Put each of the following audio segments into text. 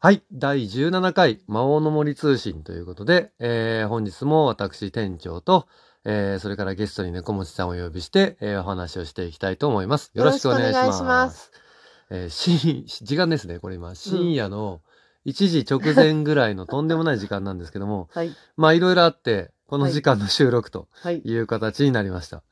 はい。第17回魔王の森通信ということで、えー本日も私店長と、えーそれからゲストに猫持さんをお呼びして、えーお話をしていきたいと思います。よろしくお願いします。ますえー深時間ですね、これ今。深夜の1時直前ぐらいの とんでもない時間なんですけども、はい。まあいろいろあって、この時間の収録とはい。いう形になりました。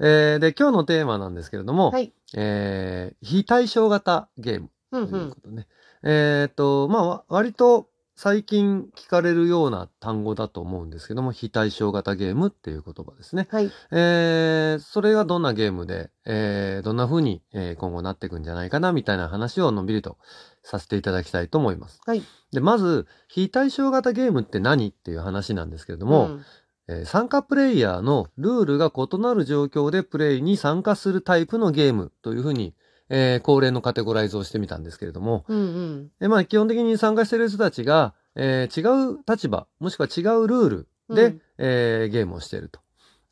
えーで、今日のテーマなんですけれども、はい。えー非対称型ゲームうんうんというこ。とね。えっ、と、まあわ、割と最近聞かれるような単語だと思うんですけども、非対称型ゲームっていう言葉ですね。はい。えーそれがどんなゲームで、えーどんな風に、えー今後なっていくんじゃないかな、みたいな話をのんびりとさせていただきたいと思います。はい。で、まず、非対称型ゲームって何っていう話なんですけれども、うんえー参加プレイヤーのルールが異なる状況でプレイに参加するタイプのゲームというふうに、えー恒例のカテゴライズをしてみたんですけれども、うんうん。えまあ、基本的に参加している人たちが、えー違う立場、もしくは違うルールで、うんえーゲームをしていると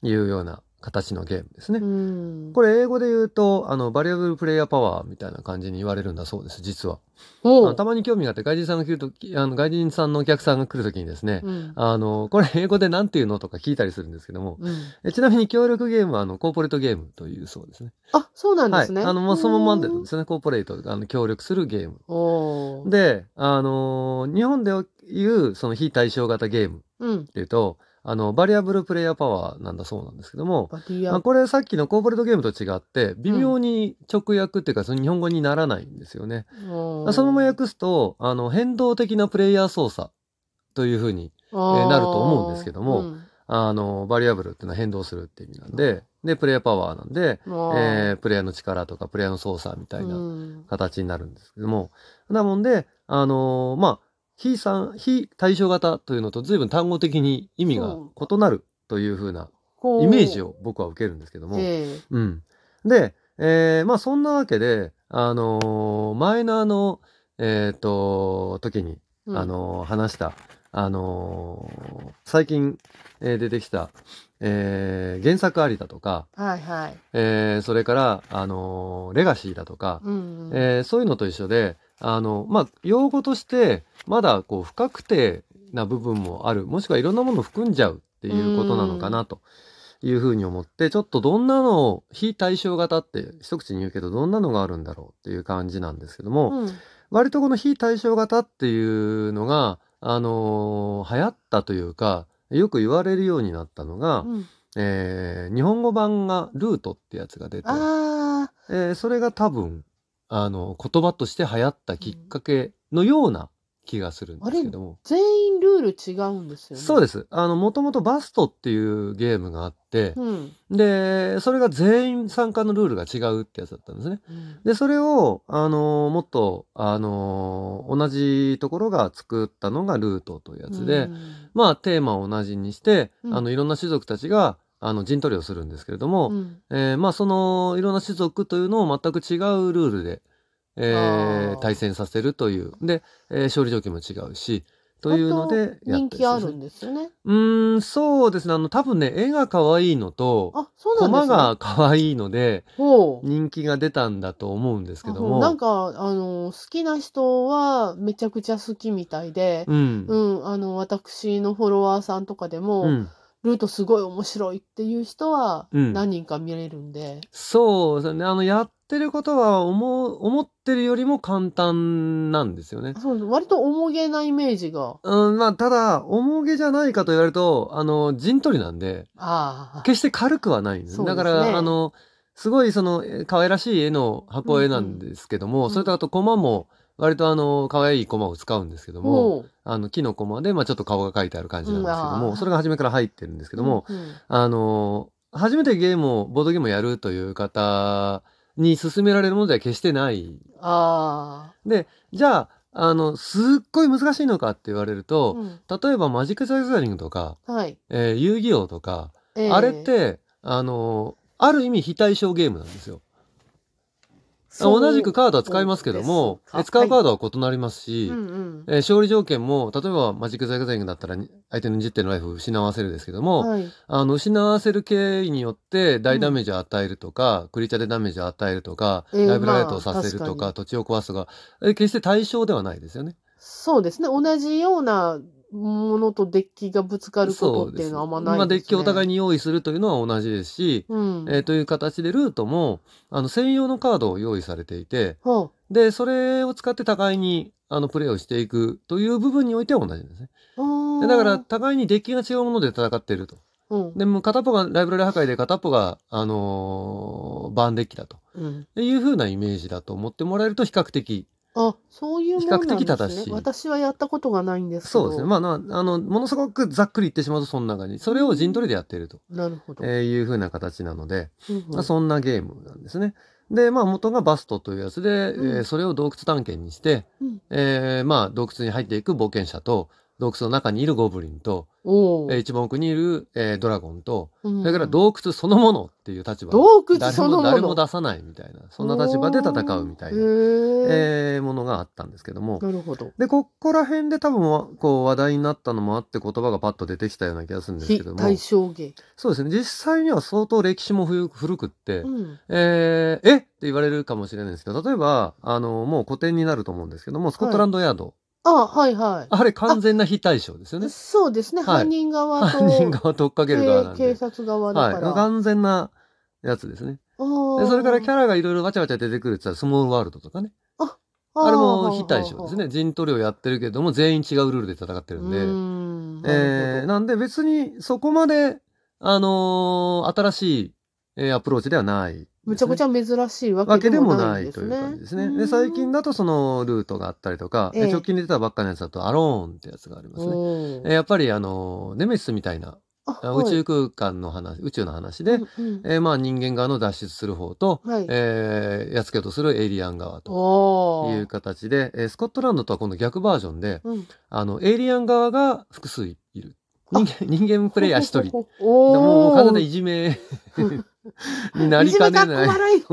いうような形のゲームですね。うん。これ英語で言うと、あの、バリアブルプレイヤーパワーみたいな感じに言われるんだそうです、実は。たまに興味があって、外人さんが来るとき、あの、外人さんのお客さんが来るときにですね、うん。あの、これ英語で何て言うのとか聞いたりするんですけども、うん。えちなみに協力ゲームはあのコーポレートゲームというそうですね。あ、そうなんですね。はい。あの、まあ、そのままでうんですね、コーポレート、あの、協力するゲーム。で、あのー日本でいうその非対称型ゲームっうん。ていうと、あの、バリアブルプレイヤーパワーなんだそうなんですけども。まあこれさっきのコーポレートゲームと違って、微妙に直訳っていうか、その日本語にならないんですよね。おーそのまま訳すと、あの、変動的なプレイヤー操作というふうにあー。なると思うんですけどもうん。あの、バリアブルっていうのは変動するって意味なんで、で、プレイヤーパワーなんで、えープレイヤーの力とかプレイヤーの操作みたいなうん。形になるんですけども、なもんで、あのーまあ、非さ非対称型というのと随分単語的に意味が異なるというふうなイメージを僕は受けるんですけども、ええうん。で、えーまあそんなわけで、あのーマイナーの、えっ、と、時に、うんあのー話した、あのー最近、えー出てきた、えー原作ありだとか、はいはい。えーそれから、あのーレガシーだとか、うんうん。えーそういうのと一緒で、あの、まあ、用語として、まだこう、不確定な部分もある、もしくはいろんなものを含んじゃうっていうことなのかなと。いうふうに思って、ちょっとどんなのを、非対称型って一口に言うけど、どんなのがあるんだろうっていう感じなんですけども、うん。割とこの非対称型っていうのが、あのー流行ったというか、よく言われるようになったのが、うん。えー日本語版がルートってやつが出て、あえーそれが多分、あの、言葉として流行ったきっかけのような気がするんですけども。ー、全員ルール違うんですよね。そうです。あの、もともとバストっていうゲームがあって、うん。で、それが全員参加のルールが違うってやつだったんですね。うんで、それを、あの、もっと、あの、同じところが作ったのがルートというやつで、うんまあ、テーマを同じにして、うんあの、いろんな種族たちが、あの、陣取りをするんですけれども、うん。えーまあそのいろんな種族というのを全く違うルールで、えー対戦させるという。で、えー勝利条件も違うしというので人気あるすんですよね。うーんそうですね。あの多分ね絵が可愛いのとあ、そうなんね。駒が可愛いので。人気が出たんだと思うんですけども。あなんか、あの、好きな人はめちゃくちゃ好きみたいで、うん。うん、あの、私のフォロワーさんとかでも、うんルートすごい面白いっていう人はうん。何人か見れるんで、そうですね。あのやってることは思う思ってるよりも簡単なんですよね。そう割と重げなイメージが。うんまあただ重げじゃないかと言われるとあの陣取りなんでああ。決して軽くはないんです。そうですね。だから、あの、すごいその、え可愛らしい絵の箱絵なんですけども、うん。それとあとコマも、割とあの、可愛いコマを使うんですけども。あの、木のコマで、まあちょっと顔が描いてある感じなんですけども、それが初めから入ってるんですけども、うんうんあの、初めてゲームを、ボードゲームをやるという方に勧められるものでは決してない。あで、じゃあ、あの、すっごい難しいのかって言われるあ。と、うん例えばマジック・ザ・ギャザリングとか、はい。えー遊戯王とか、ええあれって、あの、ある意味非対称ゲームなんですよ。同じくカードは使いますけども、使うカードは異なりますし、うんうん。えー勝利条件も、例えばマジック・ザ・ギャザリングだったらに相手の20点のライフを失わせるですけども、はい。あの、失わせる経緯によって大ダメージを与えるとか、クリーチャーでダメージを与えるとか、えーライブライトをさせるまあ確かとか、土地を壊すとか、えー決して対象ではないですよね。そうですね。同じようなものとデッキがぶつかることっていうのはあんまないですね。まあ、デッキをお互いに用意するというのは同じですし、うん。えーという形でルートも、あの、専用のカードを用意されていて、はで、それを使って互いに、あの、プレイをしていくという部分においては同じですね。だから、、互いにデッキが違うもので戦っていると。うん。で、もう片っぽがライブラリ破壊で片っぽが、あのーバーンデッキだと。うん。いう風なイメージだと思ってもらえると比較的。あ、そういうもんなんですね。比較的正しい私はやったことがないんですけど。そうですね。まあ、なあの、ものすごくざっくり言ってしまうとそんな感じ。それを陣取りでやっていると、なるほど。えーいう風な形なので、うんうんまあ、そんなゲームなんですね。で、まあ元がバストというやつで、うんえーそれを洞窟探検にして、うんえーまあ洞窟に入っていく冒険者と、洞窟の中にいるゴブリンと、えー一番奥にいる、えードラゴンと、うんそれから洞窟そのものっていう立場。洞窟誰そのものも誰も出さないみたいな、そんな立場で戦うみたいな、えーものがあったんですけども。なるほど。で、ここら辺で多分わこう話題になったのもあって言葉がパッと出てきたような気がするんですけども。非対称芸。そうですね。実際には相当歴史も古古くって、うん。えーえって言われるかもしれないんですけど、例えば、あの、もう古典になると思うんですけども、スコットランドヤード。あ、はいはい。あれ完全な非対称ですよね。そうですね。はい犯人側と、犯人側と追っかける側なんで。警警察側だから。はい。完全なやつですね。でそれからキャラがいろいろわちゃわちゃ出てくるって言ったら、スモールワールドとかね。あれも非対称です。ね。陣取りをやってるけども、全員違うルールで戦ってるんで。んえーなんで別にそこまで、あのー新しい、えーアプローチではないむちゃくちゃ珍しいわわけでもないいとんですね。いう感じですね。で、最近だとそのルートがあったりとか、ええ直近に出たばっかのやつだとアローンってやつがありますね。おえーーやっぱりあの、ネメシスみたいな、宇宙空間の話、宇宙の話で、うんうんえーまあ人間側の脱出する方と、はい。えーやっつけようとするエイリアン側とおいう形で、えースコットランドとは今度逆バージョンで、うん。あの、エイリアン側が複数いる。人間人間プレイヤー一人。ももう完全ないいじめ になりかねない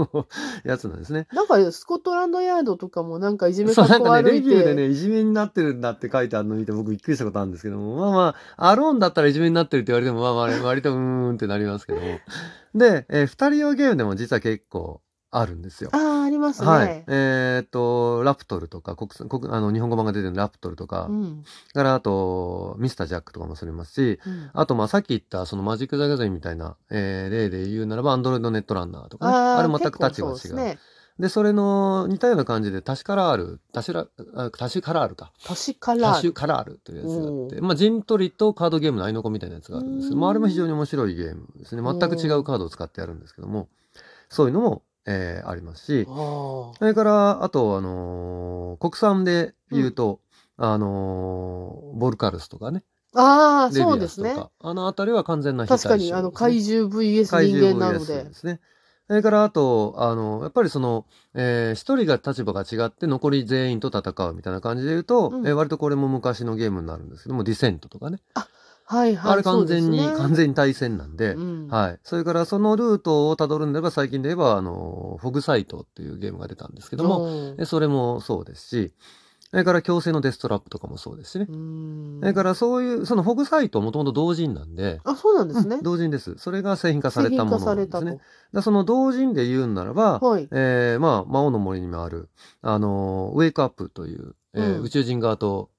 やつなんですね。なんかスコットランドヤードとかもなんかいじめそう、かっなんかね、こ悪いって。レビューでね、いじめになってるんだって書いてあるの見て僕びっくりしたことあるんですけども、まあまあ、アローンだったらいじめになってるって言われても、まあまあ、割とうーんってなりますけども。で、えー二人用ゲームでも実は結構あるんですよ。ああ、ありますね。はい。えーっと、ラプトルとか、国産、国、あの、日本語版が出てるラプトルとか、うん。からあと、ミスタージャックとかもそれますし、うんあと、まあ、さっき言った、そのマジック・ザ・ギャザリンみたいな、えー例で言うならば、アンドロイド・ネットランナーとかね。あれ全くタッチが違う。で。それの似たような感じで、タシカラール、タシュラ、あタシュカラールか。年かタらシュカラールというやつがあって、おまあ、陣取りとカードゲームの合いの子みたいなやつがあるんですけど、まあ、あれも非常に面白いゲームですね。全く違うカードを使ってやるんですけども、そういうのも、えーありますし、あそれから、あと、あのー国産で言うと、あのーボルカルスとかね、ああ、そうですね。あのあたりは完全な非対称確かに、あの、怪獣 VS 怪人獣間なのでで。すね。それから、あと、あの、やっぱりその、えー一人が立場が違って残り全員と戦うみたいな感じで言うと、うんえー割とこれも昔のゲームになるんですけども、ディセントとかね。はいはい。あれ完全に、ね完全に対戦なんで、うんはい。それからそのルートを辿るんでば、最近で言えば、あの、フォグサイトっていうゲームが出たんですけども、それもそうですし、それから強制のデストラップとかもそうですしね。うんそれからそういう、そのフォグサイトもともと同人なんで、あ、そうなんですねうん。同人です。それが製品化されたものですね。製品化されでその同人で言うならば。はい。えーまあ、魔王の森にもある、あのーウェイクアップという、えーうん宇宙人側と、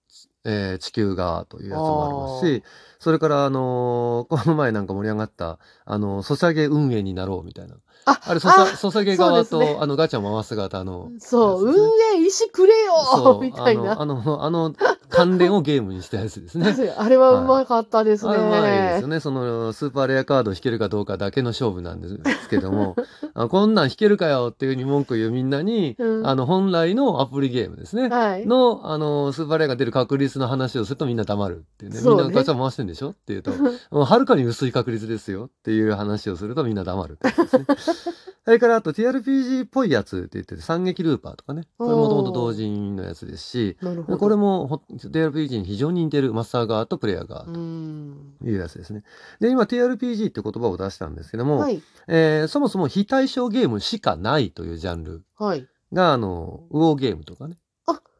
えー地球側というやつもありますし、それから、あのーこの前なんか盛り上がった、あのーソシャゲ運営になろうみたいな。あ、あれ、ソシャソシャゲ側と、ねあの、ガチャ回す側と、あの、そう、運営石くれよみたいな。あの、あの、あの関連をゲームにしたやつですね。あれはうまかったですね。あれうまいですよね。そのスーパーレアカードを引けるかどうかだけの勝負なんですけども、あこんなん引けるかよっていうふうに文句言うみんなに、うんあの本来のアプリゲームですね。はい。の、あの、スーパーレアが出る確率の話をするとみんな黙るっていうね。そうねみんなガチャ回してんでしょって言うと、はるかに薄い確率ですよっていう話をするとみんな黙るってですね。それからあと TRPG っぽいやつって言ってて、三撃ルーパーとかね。これもともと同人のやつですし。これもほ TRPG に非常に似てるマスター側とプレイヤー側うとん。いうやつですね。で、今 TRPG って言葉を出したんですけども、はい。えーそもそも非対称ゲームしかないというジャンルはい。が、あの、ウォーゲームとかね。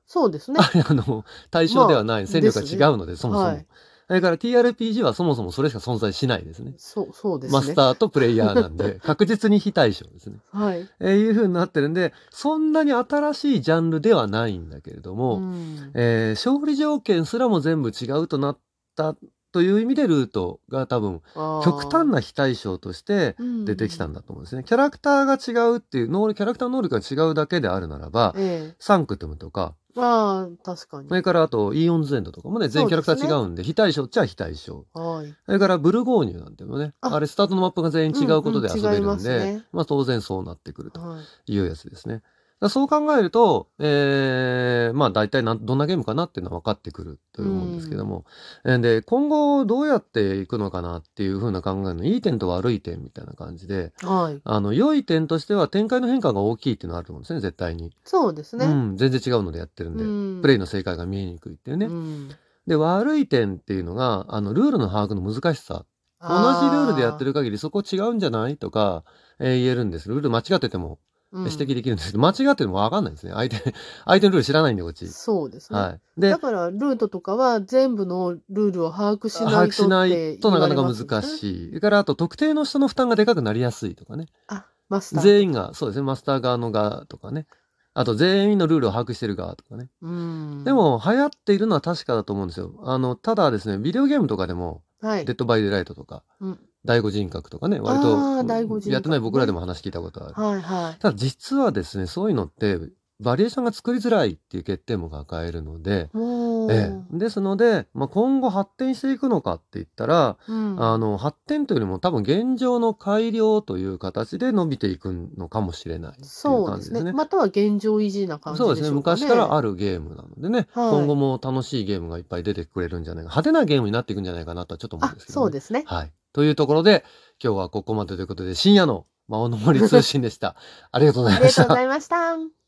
そうですね。あれ、あの、対象ではない、まあ戦力が違うので、そもそも。はいそれから TRPG はそもそもそれしか存在しないですね。そう、そうですね。マスターとプレイヤーなんで、確実に非対称ですね。はい。えーいう風になってるんで、そんなに新しいジャンルではないんだけれども、うんえー勝利条件すらも全部違うとなったという意味でルートが多分極端な非対称として出てきたんだと思うんですね。キャラクターが違うっていう能力、キャラクターの能力が違うだけであるならば、えサンクトゥムとか、え。ああ、確かにそ。れからあとイーオンズエンドとかもね、全員キャラクター違うんで、非対称っちゃ非対称。はい。それからブルゴーニュなんていうのね、ああれスタートのマップが全員違うことで遊べうんうん違いまるんで、すねまあ当然そうなってくるとはい。いうやつですね。だからそう考えると、えー、まあ大体どんなゲームかなっていうのは分かってくると思うんですけども、えーで、今後どうやっていくのかなっていうふうな考えのいい点と悪い点みたいな感じで、はい。あの、良い点としては展開の変化が大きいっていうのがあると思うんですね、絶対に。そうですね。うん、全然違うのでやってるんで、うんプレイの正解が見えにくいっていうね。うんで、悪い点っていうのが、あの、ルールの把握の難しさ。同じルールでやってる限りそこ違うんじゃないとか、えー言えるんです。ルール間違っててもうん指摘できるんですけど、間違っててもわかんないんですね。相手、相手のルール知らないんで、こっち。そうですね。はい。でだ、から、ルートとかは全部のルールを把握しないと把握しないとなかなか難い。しい。それから、あと、特定の人の負担がでかくなりやすいとかね。あ、マスター。全員が、そうですね、マスター側の側とかね。あと、全員のルールを把握してる側とかね。うん。で、も、流行っているのは確かだと思うんですよ。あの、ただですね、ビデオゲームとかでも、はいデッ。ドバイデライトとか、うん第五人格とかね、割あとー第五人格ねやってない僕らでも話聞いたことある。はいはい。ただ実はですね、そういうのって、バリエーションが作りづらいっていう欠点も抱えるので、もう、ええ、ですので、まあ、今後発展していくのかって言ったら、うん、あの、発展というよりも多分現状の改良という形で伸びていくのかもしれないっていうそうですね。感じですね。または現状維持な感じでしょうか、ね。そうですね。昔からあるゲームなのでね、はい今後も楽しいゲームがいっぱい出てくれるんじゃないか。派手なゲームになっていくんじゃないかなとはちょっと思うんあで、すけど、ね。そうですね。はい。というところで、今日はここまでということで、深夜の魔王の森通信でした。ありがとうございましたありがとうご。ざいました。